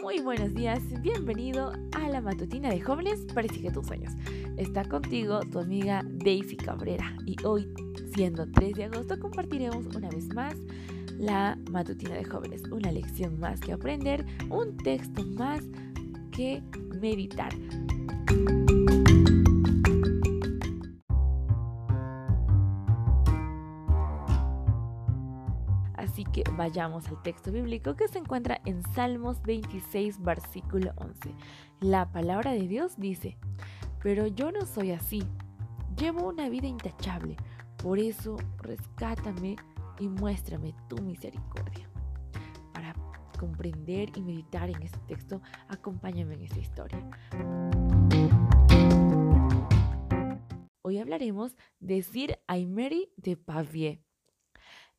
Muy buenos días, bienvenido a la matutina de jóvenes Persigue tus sueños. Está contigo tu amiga Daisy Cabrera y hoy, siendo 3 de agosto, compartiremos una vez más la matutina de jóvenes, una lección más que aprender, un texto más que meditar. Que vayamos al texto bíblico que se encuentra en Salmos 26, versículo 11. La palabra de Dios dice, pero yo no soy así, llevo una vida intachable, por eso rescátame y muéstrame tu misericordia. Para comprender y meditar en este texto, acompáñame en esta historia. Hoy hablaremos de Sir Aymery de Pavie.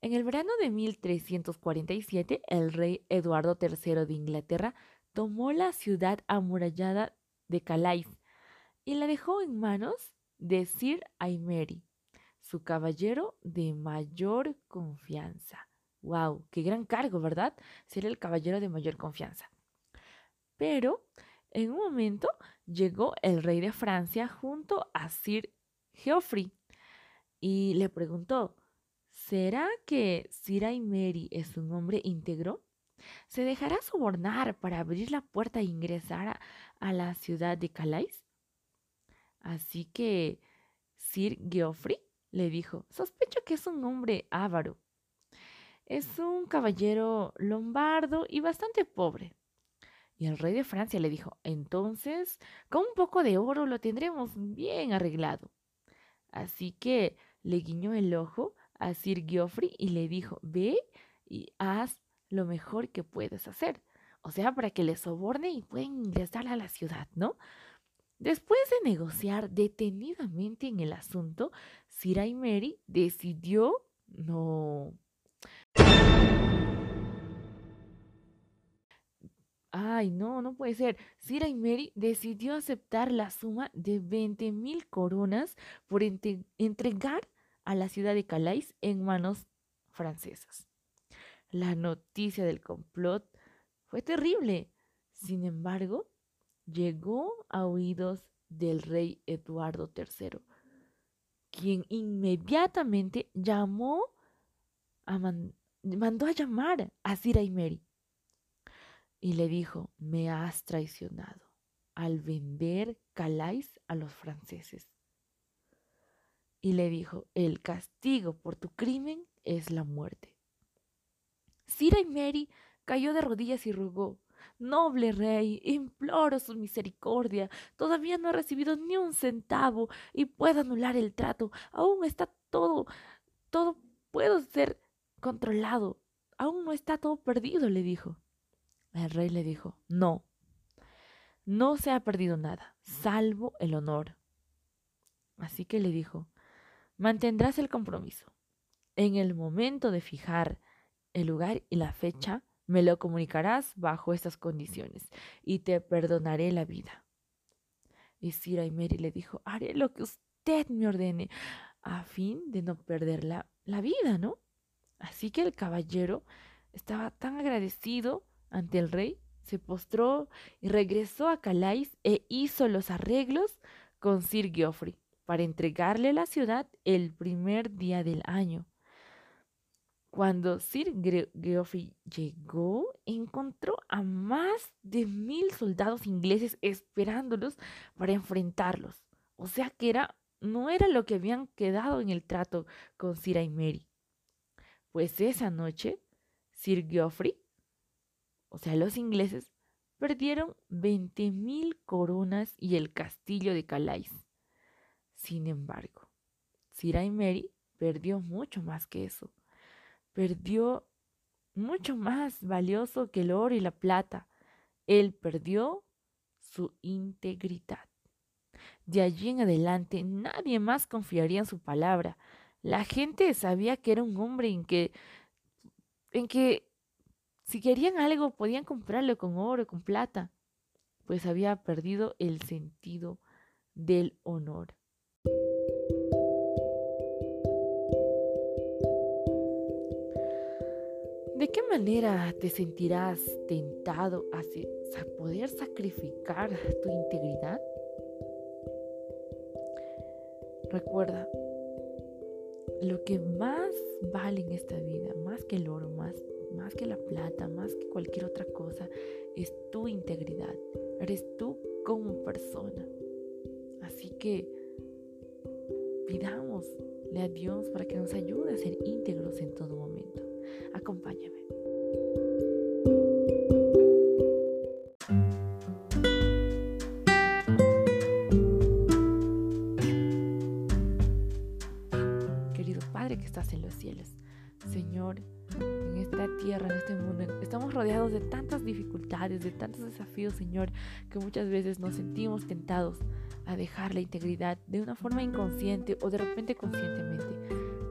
En el verano de 1347, el rey Eduardo III de Inglaterra tomó la ciudad amurallada de Calais y la dejó en manos de Sir Aymery, su caballero de mayor confianza. ¡Wow! ¡Qué gran cargo, ¿verdad? Ser el caballero de mayor confianza. Pero en un momento llegó el rey de Francia junto a Sir Geoffrey y le preguntó, ¿Será que Sir Aymery es un hombre íntegro? ¿Se dejará sobornar para abrir la puerta e ingresar a, a la ciudad de Calais? Así que Sir Geoffrey le dijo, sospecho que es un hombre avaro. Es un caballero lombardo y bastante pobre. Y el rey de Francia le dijo, entonces, con un poco de oro lo tendremos bien arreglado. Así que le guiñó el ojo a Sir Geoffrey y le dijo, ve y haz lo mejor que puedes hacer. O sea, para que le soborne y puedan ingresar a la ciudad, ¿no? Después de negociar detenidamente en el asunto, Sir Aymery decidió no... Ay, no, no puede ser. Sir Aymery decidió aceptar la suma de 20 mil coronas por entregar a la ciudad de Calais en manos francesas. La noticia del complot fue terrible. Sin embargo, llegó a oídos del rey Eduardo III, quien inmediatamente llamó a mandó a llamar a Sir Aymery y le dijo, me has traicionado al vender Calais a los franceses y le dijo, el castigo por tu crimen es la muerte. Sira y Mary cayó de rodillas y rogó, Noble rey, imploro su misericordia. Todavía no he recibido ni un centavo y puedo anular el trato. Aún está todo, todo puedo ser controlado. Aún no está todo perdido, le dijo. El rey le dijo, no, no se ha perdido nada, salvo el honor. Así que le dijo, Mantendrás el compromiso. En el momento de fijar el lugar y la fecha, me lo comunicarás bajo estas condiciones y te perdonaré la vida. Y Sira y Mary le dijo, haré lo que usted me ordene a fin de no perder la, la vida, ¿no? Así que el caballero estaba tan agradecido ante el rey, se postró y regresó a Calais e hizo los arreglos con Sir Geoffrey para entregarle la ciudad el primer día del año. Cuando Sir Geoffrey llegó, encontró a más de mil soldados ingleses esperándolos para enfrentarlos. O sea que era, no era lo que habían quedado en el trato con Sir Aymery. Pues esa noche, Sir Geoffrey, o sea, los ingleses, perdieron veinte mil coronas y el castillo de Calais. Sin embargo, Sir Mary perdió mucho más que eso. Perdió mucho más valioso que el oro y la plata. Él perdió su integridad. De allí en adelante nadie más confiaría en su palabra. La gente sabía que era un hombre en que en que si querían algo podían comprarlo con oro, con plata, pues había perdido el sentido del honor. ¿De qué manera te sentirás tentado a poder sacrificar tu integridad? Recuerda, lo que más vale en esta vida, más que el oro, más, más que la plata, más que cualquier otra cosa, es tu integridad. Eres tú como persona. Así que pidámosle a Dios para que nos ayude a ser íntegros Padre que estás en los cielos, Señor, en esta tierra, en este mundo, estamos rodeados de tantas dificultades, de tantos desafíos, Señor, que muchas veces nos sentimos tentados a dejar la integridad de una forma inconsciente o de repente conscientemente.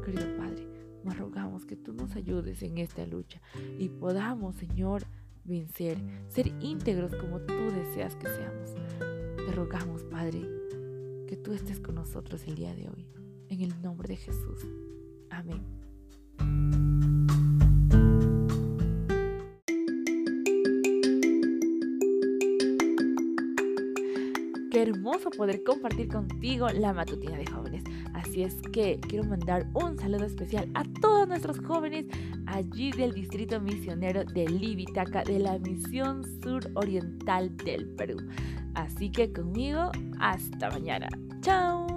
Querido Padre, nos rogamos que tú nos ayudes en esta lucha y podamos, Señor, vencer, ser íntegros como tú deseas que seamos. Te rogamos, Padre, que tú estés con nosotros el día de hoy. En el nombre de Jesús. Amén. Qué hermoso poder compartir contigo la matutina de jóvenes. Así es que quiero mandar un saludo especial a todos nuestros jóvenes allí del Distrito Misionero de Libitaca de la Misión Sur Oriental del Perú. Así que conmigo, hasta mañana. Chao.